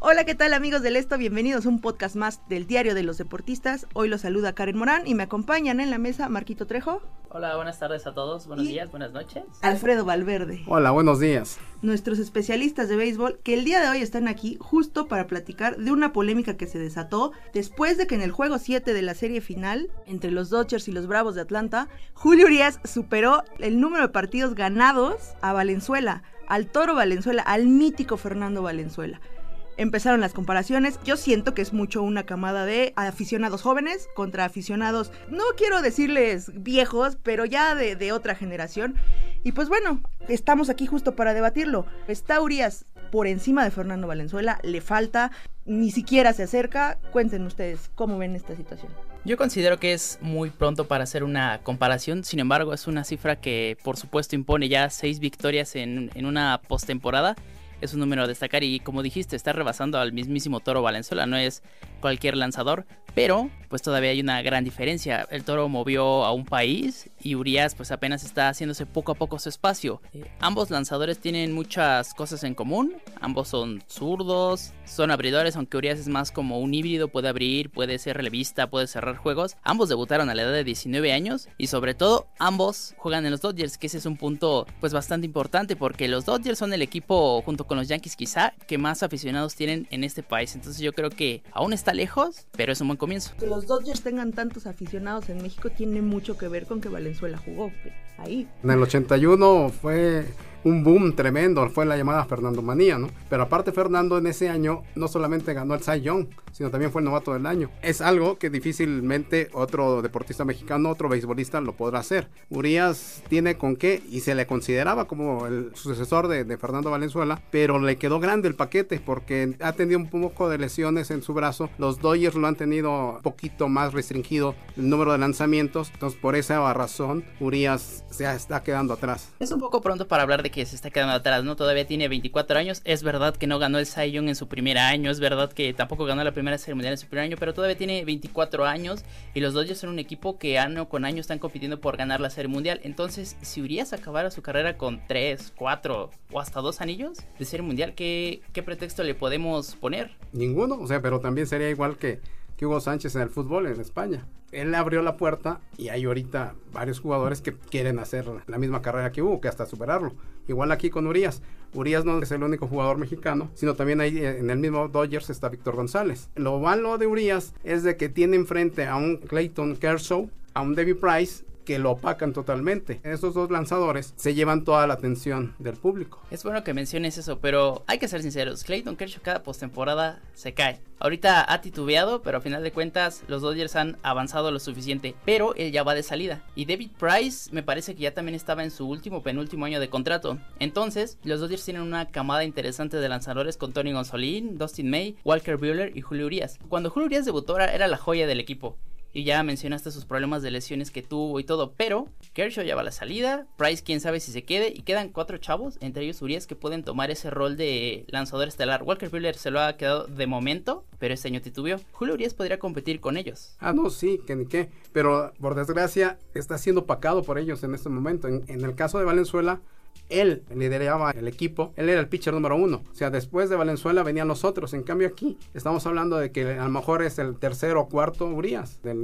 Hola, ¿qué tal amigos del Esto? Bienvenidos a un podcast más del Diario de los Deportistas. Hoy los saluda Karen Morán y me acompañan en la mesa Marquito Trejo. Hola, buenas tardes a todos, buenos días, buenas noches. Alfredo Valverde. Hola, buenos días. Nuestros especialistas de béisbol que el día de hoy están aquí justo para platicar de una polémica que se desató después de que en el juego 7 de la serie final entre los Dodgers y los Bravos de Atlanta, Julio Urias superó el número de partidos ganados a Valenzuela, al Toro Valenzuela, al mítico Fernando Valenzuela empezaron las comparaciones. Yo siento que es mucho una camada de aficionados jóvenes contra aficionados, no quiero decirles viejos, pero ya de, otra generación. Y pues bueno, estamos aquí justo para debatirlo. Está Urias por encima de Fernando Valenzuela, le falta, ni siquiera se acerca. Cuenten ustedes cómo ven esta situación. Yo considero que es muy pronto para hacer una comparación, sin embargo es una cifra que por supuesto impone ya seis victorias en, en una postemporada es un número a destacar y como dijiste, está rebasando al mismísimo Toro Valenzuela, no es cualquier lanzador, pero pues todavía hay una gran diferencia. El Toro movió a un país y Urias pues apenas está haciéndose poco a poco su espacio. Eh, ambos lanzadores tienen muchas cosas en común, ambos son zurdos, son abridores, aunque Urias es más como un híbrido, puede abrir, puede ser relevista, puede cerrar juegos. Ambos debutaron a la edad de 19 años y sobre todo ambos juegan en los Dodgers, que ese es un punto pues bastante importante porque los Dodgers son el equipo junto con los Yankees quizá que más aficionados tienen en este país. Entonces yo creo que aún está lejos, pero es un buen comienzo. Que los Dodgers tengan tantos aficionados en México tiene mucho que ver con que Valenzuela jugó ahí. En el 81 fue un boom tremendo, fue la llamada Fernando Manía, ¿no? Pero aparte Fernando en ese año no solamente ganó el Cy Young, sino también fue el novato del año. Es algo que difícilmente otro deportista mexicano, otro beisbolista lo podrá hacer. Urias tiene con qué y se le consideraba como el sucesor de, de Fernando Valenzuela, pero le quedó grande el paquete porque ha tenido un poco de lesiones en su brazo. Los Dodgers lo han tenido un poquito más restringido el número de lanzamientos, entonces por esa razón Urias se está quedando atrás. Es un poco pronto para hablar de que se está quedando atrás, ¿no? Todavía tiene 24 años. Es verdad que no ganó el Cy Young en su primer año. Es verdad que tampoco ganó la primera serie mundial en su primer año. Pero todavía tiene 24 años. Y los Dodgers son un equipo que año con año están compitiendo por ganar la serie mundial. Entonces, si Urias acabara su carrera con 3, 4 o hasta 2 anillos de serie mundial, ¿qué, qué pretexto le podemos poner? Ninguno. O sea, pero también sería igual que que Hugo Sánchez en el fútbol en España. Él abrió la puerta y hay ahorita varios jugadores que quieren hacer la misma carrera que Hugo, que hasta superarlo. Igual aquí con Urias. Urias no es el único jugador mexicano, sino también ahí eh, en el mismo Dodgers está Víctor González. Lo malo de Urias es de que tiene enfrente a un Clayton Kershaw, a un David Price que lo opacan totalmente. Esos dos lanzadores se llevan toda la atención del público. Es bueno que menciones eso, pero hay que ser sinceros. Clayton Kershaw cada postemporada se cae. Ahorita ha titubeado, pero a final de cuentas los Dodgers han avanzado lo suficiente. Pero él ya va de salida. Y David Price me parece que ya también estaba en su último penúltimo año de contrato. Entonces, los Dodgers tienen una camada interesante de lanzadores con Tony Gonzolín, Dustin May, Walker Buehler y Julio Urias. Cuando Julio Urias debutó era la joya del equipo y ya mencionaste sus problemas de lesiones que tuvo y todo, pero Kershaw ya va a la salida, Price quién sabe si se quede y quedan cuatro chavos, entre ellos Urias que pueden tomar ese rol de lanzador estelar. Walker Buehler se lo ha quedado de momento, pero este año titubeó. Julio Urias podría competir con ellos. Ah, no, sí, que ni qué, pero por desgracia está siendo pacado por ellos en este momento. En, en el caso de Valenzuela, él lideraba el equipo, él era el pitcher número uno. O sea, después de Valenzuela venían los otros. En cambio aquí estamos hablando de que a lo mejor es el tercero o cuarto Urias de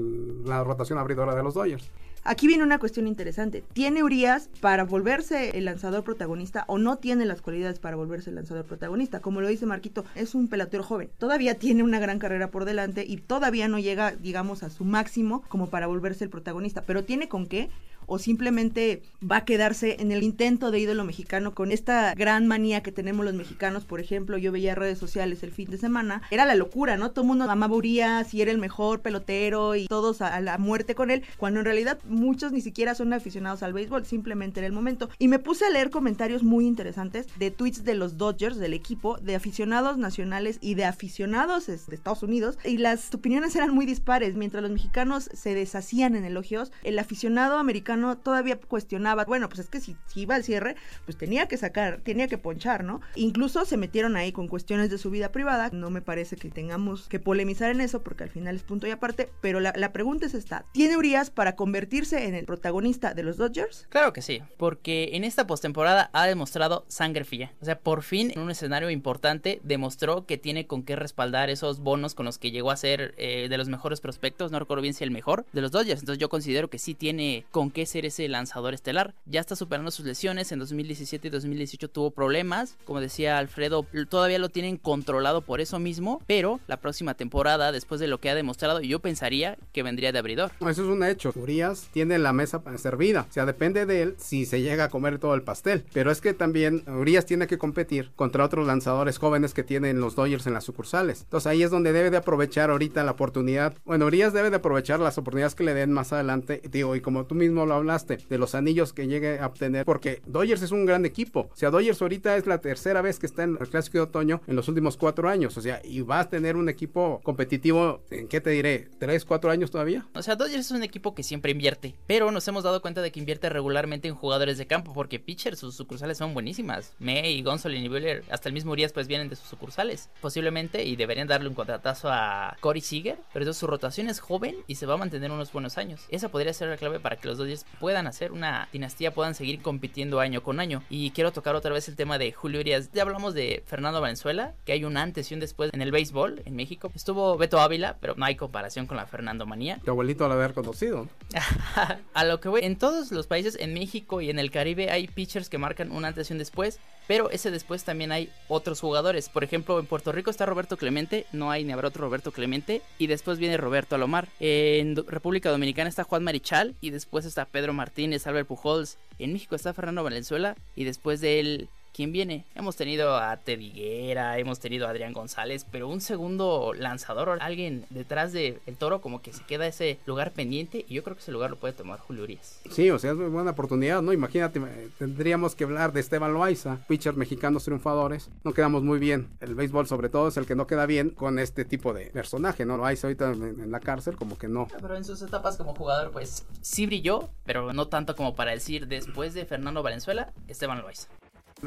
la rotación abridora de los Dodgers. Aquí viene una cuestión interesante. ¿Tiene Urias para volverse el lanzador protagonista o no tiene las cualidades para volverse el lanzador protagonista? Como lo dice Marquito, es un pelotero joven. Todavía tiene una gran carrera por delante y todavía no llega, digamos, a su máximo como para volverse el protagonista. Pero tiene con qué o simplemente va a quedarse en el intento de ídolo mexicano con esta gran manía que tenemos los mexicanos. Por ejemplo, yo veía redes sociales el fin de semana, era la locura, ¿no? Todo el mundo amaba Urias y era el mejor pelotero y todos a, a la muerte con él, cuando en realidad muchos ni siquiera son aficionados al béisbol, simplemente era el momento. Y me puse a leer comentarios muy interesantes de tweets de los Dodgers, del equipo, de aficionados nacionales y de aficionados de Estados Unidos, y las opiniones eran muy dispares. Mientras los mexicanos se deshacían en elogios, el aficionado americano todavía cuestionaba, bueno, pues es que si, iba al cierre, pues tenía que sacar, tenía que ponchar, ¿no? Incluso se metieron ahí con cuestiones de su vida privada, no me parece que tengamos que polemizar en eso, porque al final es punto y aparte, pero la, la pregunta es esta, ¿tiene Urias para convertirse en el protagonista de los Dodgers? Claro que sí, porque en esta postemporada ha demostrado sangre fría. O sea, por fin en un escenario importante demostró que tiene con qué respaldar esos bonos con los que llegó a ser eh, de los mejores prospectos, no recuerdo bien si el mejor, de los Dodgers. Entonces yo considero que sí tiene con qué ser ese lanzador estelar. Ya está superando sus lesiones, en 2017 y 2018 tuvo problemas, como decía Alfredo, todavía lo tienen controlado por eso mismo, pero la próxima temporada, después de lo que ha demostrado, yo pensaría que vendría de abridor. Eso es un hecho. Urias tiene la mesa servida. O sea, depende de él si se llega a comer todo el pastel. Pero es que también Urias tiene que competir contra otros lanzadores jóvenes que tienen los Dodgers en las sucursales. Entonces ahí es donde debe de aprovechar ahorita la oportunidad. Bueno, Urias debe de aprovechar las oportunidades que le den más adelante. Digo, y como tú mismo lo hablaste, de los anillos que llegue a obtener. Porque Dodgers es un gran equipo. O sea, Dodgers ahorita es la tercera vez que está en el Clásico de Otoño en los últimos cuatro años. O sea, y va a tener un equipo competitivo, ¿en qué te diré? ¿Tres, cuatro años todavía? O sea, Dodgers es un equipo que siempre invierte. Pero nos hemos dado cuenta de que invierte regularmente en jugadores de campo. Porque pitchers, sus sucursales son buenísimas. May, Gonzolin y Buehler, hasta el mismo Urias, pues vienen de sus sucursales. Posiblemente, y deberían darle un contratazo a Corey Seager. Pero entonces su rotación es joven y se va a mantener unos buenos años. Esa podría ser la clave para que los Dodgers puedan hacer una dinastía, puedan seguir compitiendo año con año. Y quiero tocar otra vez el tema de Julio Urias. Ya hablamos de Fernando Valenzuela, que hay un antes y un después en el béisbol en México. Estuvo Beto Ávila, pero no hay comparación con la Fernando Manía. Tu abuelito al haber conocido. a lo que voy, en todos los países, en México y en el Caribe, hay pitchers que marcan un antes y un después. Pero ese después también hay otros jugadores. Por ejemplo, en Puerto Rico está Roberto Clemente, no hay ni habrá otro Roberto Clemente. Y después viene Roberto Alomar. En República Dominicana está Juan Marichal. Y después está Pedro Martínez, Albert Pujols. En México está Fernando Valenzuela. Y después de él ¿quién viene? Hemos tenido a Tediguera, hemos tenido a Adrián González, pero un segundo lanzador, alguien detrás del toro, como que se queda ese lugar pendiente y yo creo que ese lugar lo puede tomar Julio Urias. Sí, o sea, es muy buena oportunidad, ¿no? Imagínate, tendríamos que hablar de Esteban Loaiza, pitchers mexicanos triunfadores. No quedamos muy bien. El béisbol, sobre todo, es el que no queda bien con este tipo de personaje, ¿no? Loaiza ahorita en la cárcel, como que no. Pero en sus etapas como jugador, pues sí brilló, pero no tanto como para decir después de Fernando Valenzuela, Esteban Loaiza.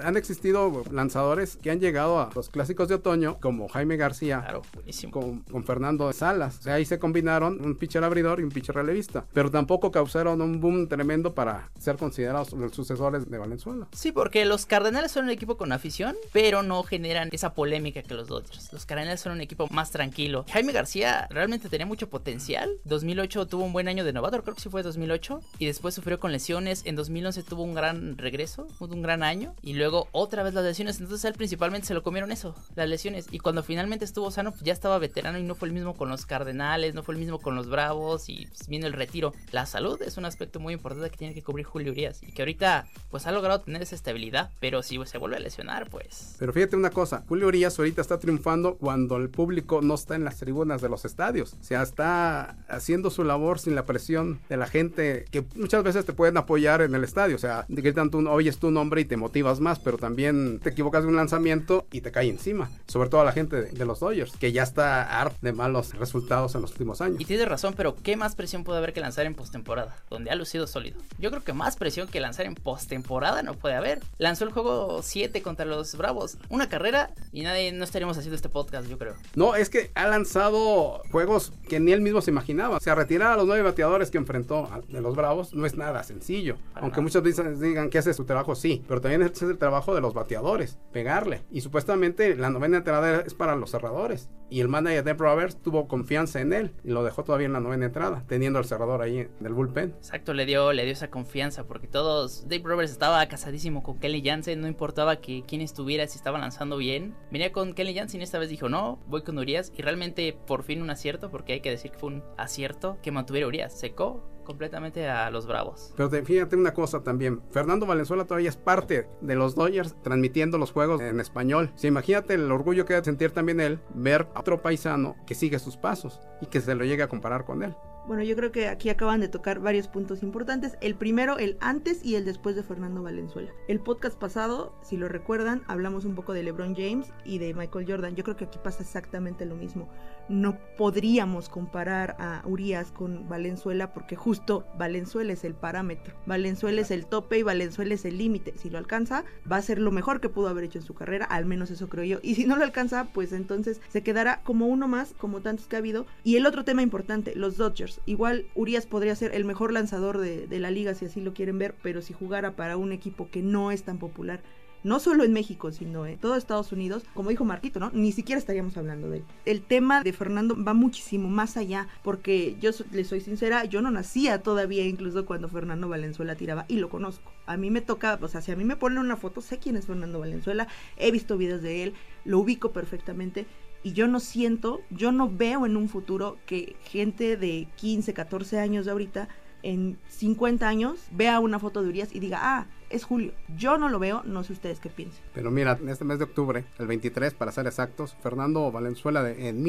Han existido lanzadores que han llegado a los clásicos de otoño, como Jaime García, claro, buenísimo. Con, con, Fernando Salas. O sea, ahí se combinaron un pitcher abridor y un pitcher relevista. Pero tampoco causaron un boom tremendo para ser considerados los sucesores de Valenzuela. Sí, porque los Cardenales son un equipo con afición, pero no generan esa polémica que los Dodgers. Los Cardenales son un equipo más tranquilo. Jaime García realmente tenía mucho potencial. 2008 tuvo un buen año de novato, creo que sí fue 2008. Y después sufrió con lesiones. En 2011 tuvo un gran regreso, un gran año. Y luego otra vez las lesiones. Entonces él principalmente se lo comieron eso, las lesiones. Y cuando finalmente estuvo sano, pues ya estaba veterano y no fue el mismo con los Cardenales, no fue el mismo con los Bravos y pues, viene el retiro. La salud es un aspecto muy importante que tiene que cubrir Julio Urias y que ahorita pues ha logrado tener esa estabilidad, pero si se vuelve a lesionar, pues... Pero fíjate una cosa, Julio Urias ahorita está triunfando cuando el público no está en las tribunas de los estadios. O sea, está haciendo su labor sin la presión de la gente que muchas veces te pueden apoyar en el estadio. O sea, gritan tú, oyes tu nombre y te motivas más, pero también te equivocas de un lanzamiento y te cae encima. Sobre todo a la gente de, de los Dodgers, que ya está harta de malos resultados en los últimos años. Y tienes razón, pero ¿qué más presión puede haber que lanzar en postemporada? Donde ha lucido sólido. Yo creo que más presión que lanzar en postemporada no puede haber. Lanzó el juego 7 contra los Bravos, una carrera y nadie no estaríamos haciendo este podcast, yo creo. No, es que ha lanzado juegos que ni él mismo se imaginaba. O sea, retirar a los nueve bateadores que enfrentó de los Bravos no es nada sencillo. Para Aunque nada. muchos dicen, digan que hace su trabajo, sí, pero también es el trabajo de los bateadores, pegarle. Y supuestamente la novena entrada es para los cerradores. Y el manager de Roberts tuvo confianza en él y lo dejó todavía en la novena entrada, teniendo al cerrador ahí en el bullpen. Exacto, le dio, le dio esa confianza porque todos, Dave Roberts estaba casadísimo con Kelly Jansen, no importaba que quién estuviera, si estaba lanzando bien. Venía con Kelly Jansen y esta vez dijo, no, voy con Urias y realmente por fin un acierto, porque hay que decir que fue un acierto que mantuviera Urias. Secó, completamente a los Bravos. Pero te- fíjate una cosa también, Fernando Valenzuela todavía es parte de los Dodgers transmitiendo los juegos en español. Sí, imagínate el orgullo que debe sentir también él ver a otro paisano que sigue sus pasos y que se lo llegue a comparar con él. Bueno, yo creo que aquí acaban de tocar varios puntos importantes. El primero, el antes y el después de Fernando Valenzuela. El podcast pasado, si lo recuerdan, hablamos un poco de LeBron James y de Michael Jordan. Yo creo que aquí pasa exactamente lo mismo. No podríamos comparar a Urias con Valenzuela porque justo Valenzuela es el parámetro. Valenzuela es el tope y Valenzuela es el límite. Si lo alcanza, va a ser lo mejor que pudo haber hecho en su carrera, al menos eso creo yo. Y si no lo alcanza, pues entonces se quedará como uno más, como tantos que ha habido. Y el otro tema importante, los Dodgers. Igual Urias podría ser el mejor lanzador de, de la liga si así lo quieren ver, pero si jugara para un equipo que no es tan popular, no solo en México, sino en todo Estados Unidos, como dijo Marquito, ¿no? Ni siquiera estaríamos hablando de él. El tema de Fernando va muchísimo más allá, porque yo le soy sincera, yo no nacía todavía incluso cuando Fernando Valenzuela tiraba y lo conozco. A mí me toca, o sea, si a mí me ponen una foto, sé quién es Fernando Valenzuela, he visto videos de él, lo ubico perfectamente. Y yo no siento, yo no veo en un futuro que gente de 15, 14 años de ahorita, en 50 años, vea una foto de Urias y diga, ah, es Julio. Yo no lo veo, no sé ustedes qué piensan. Pero mira, en este mes de octubre, el 23 para ser exactos, Fernando Valenzuela de- en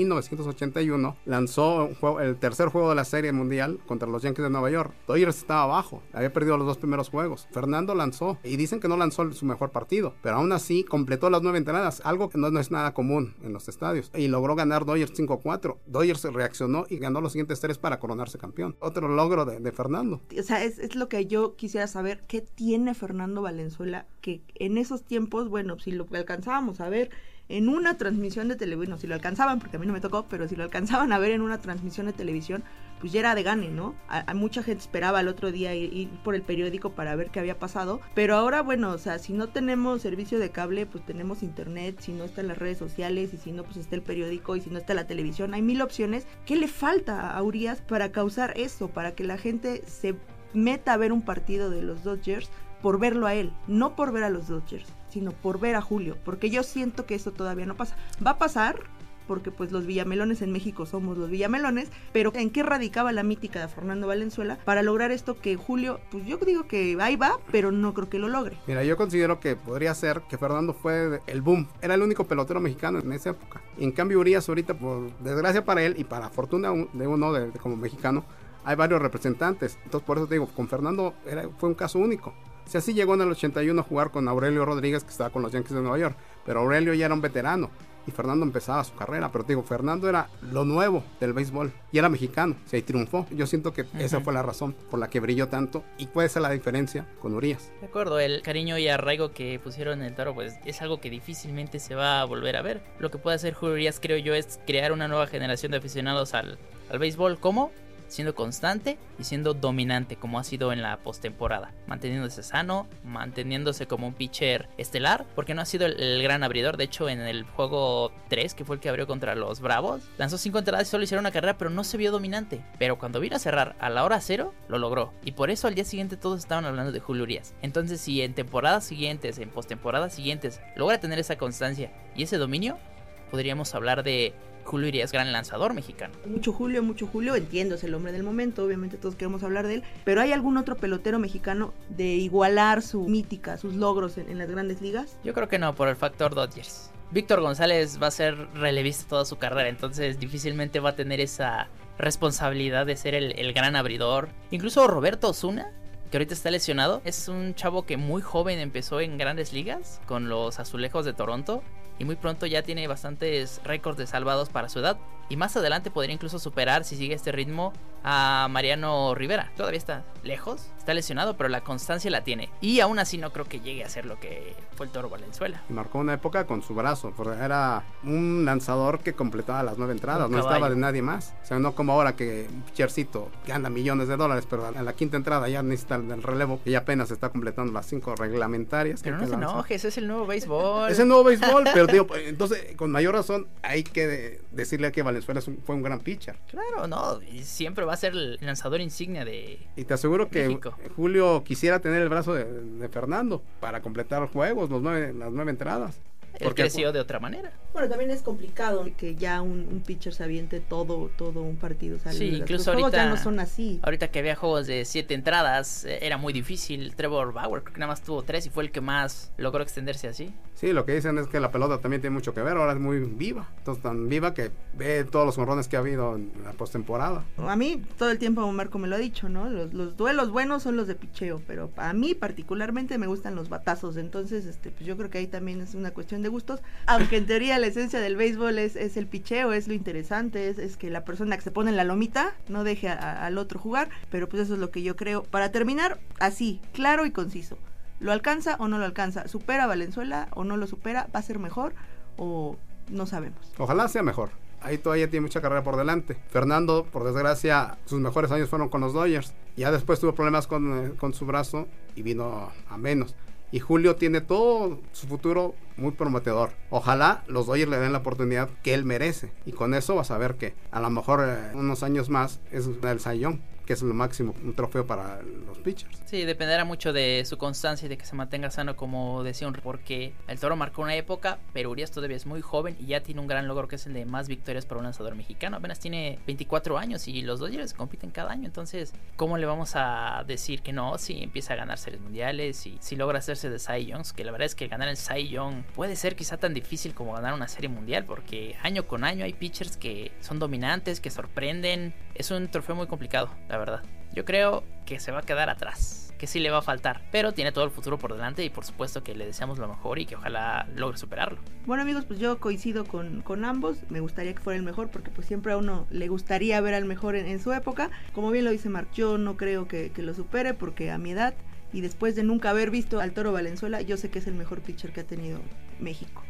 1981 lanzó un juego- el tercer juego de la Serie Mundial contra los Yankees de Nueva York. Dodgers estaba abajo, había perdido los dos primeros juegos. Fernando lanzó y dicen que no lanzó su mejor partido, pero aún así completó las nueve entradas, algo que no, no es nada común en los estadios. Y logró ganar Dodgers 5-4. Dodgers reaccionó y ganó los siguientes tres para coronarse campeón. Otro logro de, de Fernando. O sea, es, es lo que yo quisiera saber, ¿qué tiene Fernando Valenzuela? Que en esos tiempos, bueno, si lo alcanzábamos a ver en una transmisión de televisión, si lo alcanzaban, porque a mí no me tocó, pero si lo alcanzaban a ver en una transmisión de televisión, pues ya era de gane, ¿no? Mucha gente esperaba el otro día ir, ir por el periódico para ver qué había pasado, pero ahora, bueno, o sea, si no tenemos servicio de cable, pues tenemos internet, si no están las redes sociales, y si no, pues está el periódico, y si no está la televisión, hay mil opciones. ¿Qué le falta a Urias para causar eso, para que la gente se meta a ver un partido de los Dodgers por verlo a él, no por ver a los Dodgers, sino por ver a Julio, porque yo siento que eso todavía no pasa. Va a pasar porque pues los villamelones en México somos los villamelones, pero ¿en qué radicaba la mítica de Fernando Valenzuela para lograr esto que Julio, pues yo digo que ahí va, pero no creo que lo logre. Mira, yo considero que podría ser que Fernando fue el boom. Era el único pelotero mexicano en esa época. En cambio Urias ahorita, por desgracia para él y para fortuna de uno de, de como mexicano, hay varios representantes. Entonces por eso te digo, con Fernando era, fue un caso único. O sea, sí llegó en el 81 a jugar con Aurelio Rodríguez, que estaba con los Yankees de Nueva York. Pero Aurelio ya era un veterano. Y Fernando empezaba su carrera. Pero te digo, Fernando era lo nuevo del béisbol. Y era mexicano. O sea, y triunfó. Yo siento que esa fue la razón por la que brilló tanto. Y puede ser la diferencia con Urias. De acuerdo, el cariño y arraigo que pusieron en el toro, pues es algo que difícilmente se va a volver a ver. Lo que puede hacer Julio Urias, creo yo, es crear una nueva generación de aficionados al, al béisbol. ¿Cómo? Siendo constante y siendo dominante, como ha sido en la postemporada. Manteniéndose sano, manteniéndose como un pitcher estelar, porque no ha sido el, gran abridor. De hecho, en el juego 3, que fue el que abrió contra los Bravos, lanzó 5 entradas y solo hicieron una carrera, pero no se vio dominante. Pero cuando vino a cerrar a la hora cero, lo logró. Y por eso al día siguiente todos estaban hablando de Julio Urias. Entonces, si en temporadas siguientes, en postemporadas siguientes, logra tener esa constancia y ese dominio, podríamos hablar de Julio Urias, gran lanzador mexicano. Mucho Julio, mucho Julio, entiendo, es el hombre del momento, obviamente todos queremos hablar de él, pero ¿hay algún otro pelotero mexicano de igualar su mítica, sus logros en, en las grandes ligas? Yo creo que no, por el factor Dodgers. Víctor González va a ser relevista toda su carrera, entonces difícilmente va a tener esa responsabilidad de ser el, el gran abridor. Incluso Roberto Osuna, que ahorita está lesionado, es un chavo que muy joven empezó en grandes ligas con los Azulejos de Toronto y muy pronto ya tiene bastantes récords de salvados para su edad. Y más adelante podría incluso superar, si sigue este ritmo, a Mariano Rivera. Todavía está lejos, está lesionado, pero la constancia la tiene. Y aún así no creo que llegue a ser lo que fue el Toro Valenzuela. Y marcó una época con su brazo, porque era un lanzador que completaba las nueve entradas, no estaba de nadie más. O sea, no como ahora que un pitchercito gana millones de dólares, pero a la quinta entrada ya necesita el relevo y apenas está completando las cinco reglamentarias. Pero no lanzar. enojes, es el nuevo béisbol. Es el nuevo béisbol, pero digo, entonces con mayor razón hay que de- decirle que Valenzuela es un- fue un gran pitcher. Claro, no, y siempre va a ser el lanzador insignia de... Y te aseguro que México. Julio quisiera tener el brazo de, de Fernando para completar juegos, los nueve, las nueve entradas. Él creció de otra manera. Bueno, también es complicado que ya un, un pitcher se aviente todo, todo un partido. o sea, Sí, los- incluso los juegos ya ahorita- no son así. Ahorita que había juegos de siete entradas, eh, era muy difícil. Trevor Bauer creo que nada más tuvo tres y fue el que más logró extenderse así. Sí, lo que dicen es que la pelota también tiene mucho que ver, ahora es muy viva. Entonces, tan viva que ve todos los honrones que ha habido en la postemporada. A mí todo el tiempo Marco me lo ha dicho, ¿no? Los, los duelos buenos son los de picheo, pero a mí particularmente me gustan los batazos, entonces este, pues yo creo que ahí también es una cuestión de gustos, aunque en teoría la esencia del béisbol es, el picheo, es lo interesante, es, es que la persona que se pone en la lomita no deje a- al otro jugar, pero pues eso es lo que yo creo. Para terminar, así, claro y conciso. ¿Lo alcanza o no lo alcanza? ¿Supera a Valenzuela o no lo supera? ¿Va a ser mejor o no sabemos? Ojalá sea mejor. Ahí todavía tiene mucha carrera por delante. Fernando, por desgracia, sus mejores años fueron con los Dodgers. Ya después tuvo problemas con, eh, con su brazo y vino a menos. Y Julio tiene todo su futuro muy prometedor. Ojalá los Dodgers le den la oportunidad que él merece. Y con eso vas a ver que a lo mejor eh, unos años más es el Sayón, que es lo máximo, un trofeo para los pitchers. Sí, dependerá mucho de su constancia y de que se mantenga sano, como decía un porque el toro marcó una época, pero Urias todavía es muy joven y ya tiene un gran logro que es el de más victorias para un lanzador mexicano. Apenas tiene 24 años y los Dodgers compiten cada año, entonces, ¿cómo le vamos a decir que no si empieza a ganar series mundiales y si logra hacerse de Cy Youngs? Que la verdad es que ganar el Cy Young puede ser quizá tan difícil como ganar una serie mundial, porque año con año hay pitchers que son dominantes, que sorprenden. Es un trofeo muy complicado, la verdad. Yo creo que se va a quedar atrás, que sí le va a faltar, pero tiene todo el futuro por delante y por supuesto que le deseamos lo mejor y que ojalá logre superarlo. Bueno amigos, pues yo coincido con, con ambos, me gustaría que fuera el mejor porque pues siempre a uno le gustaría ver al mejor en, su época. Como bien lo dice Mark, yo no creo que, que lo supere porque a mi edad y después de nunca haber visto al Toro Valenzuela, yo sé que es el mejor pitcher que ha tenido México.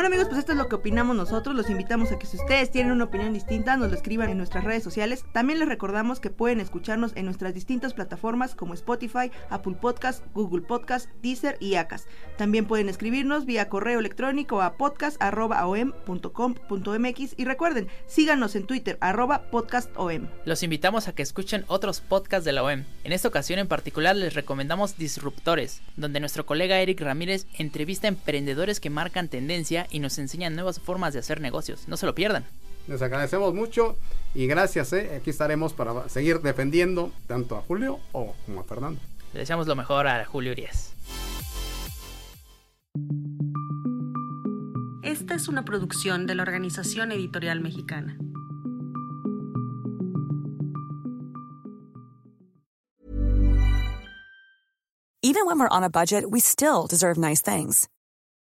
Bueno amigos, pues esto es lo que opinamos nosotros. Los invitamos a que si ustedes tienen una opinión distinta, nos lo escriban en nuestras redes sociales. También les recordamos que pueden escucharnos en nuestras distintas plataformas como Spotify, Apple Podcast, Google Podcast, Deezer y Acas. También pueden escribirnos vía correo electrónico a podcast.om.com.mx y recuerden, síganos en Twitter, arroba podcastom. Los invitamos a que escuchen otros podcasts de la OEM. En esta ocasión en particular les recomendamos Disruptores, donde nuestro colega Eric Ramírez entrevista a emprendedores que marcan tendencia y nos enseñan nuevas formas de hacer negocios. No se lo pierdan. Les agradecemos mucho y gracias. ¿eh? Aquí estaremos para seguir defendiendo tanto a Julio o como a Fernando. Le deseamos lo mejor a Julio Urias. Esta es una producción de la Organización Editorial Mexicana. Even when we're on a budget, we still deserve nice things.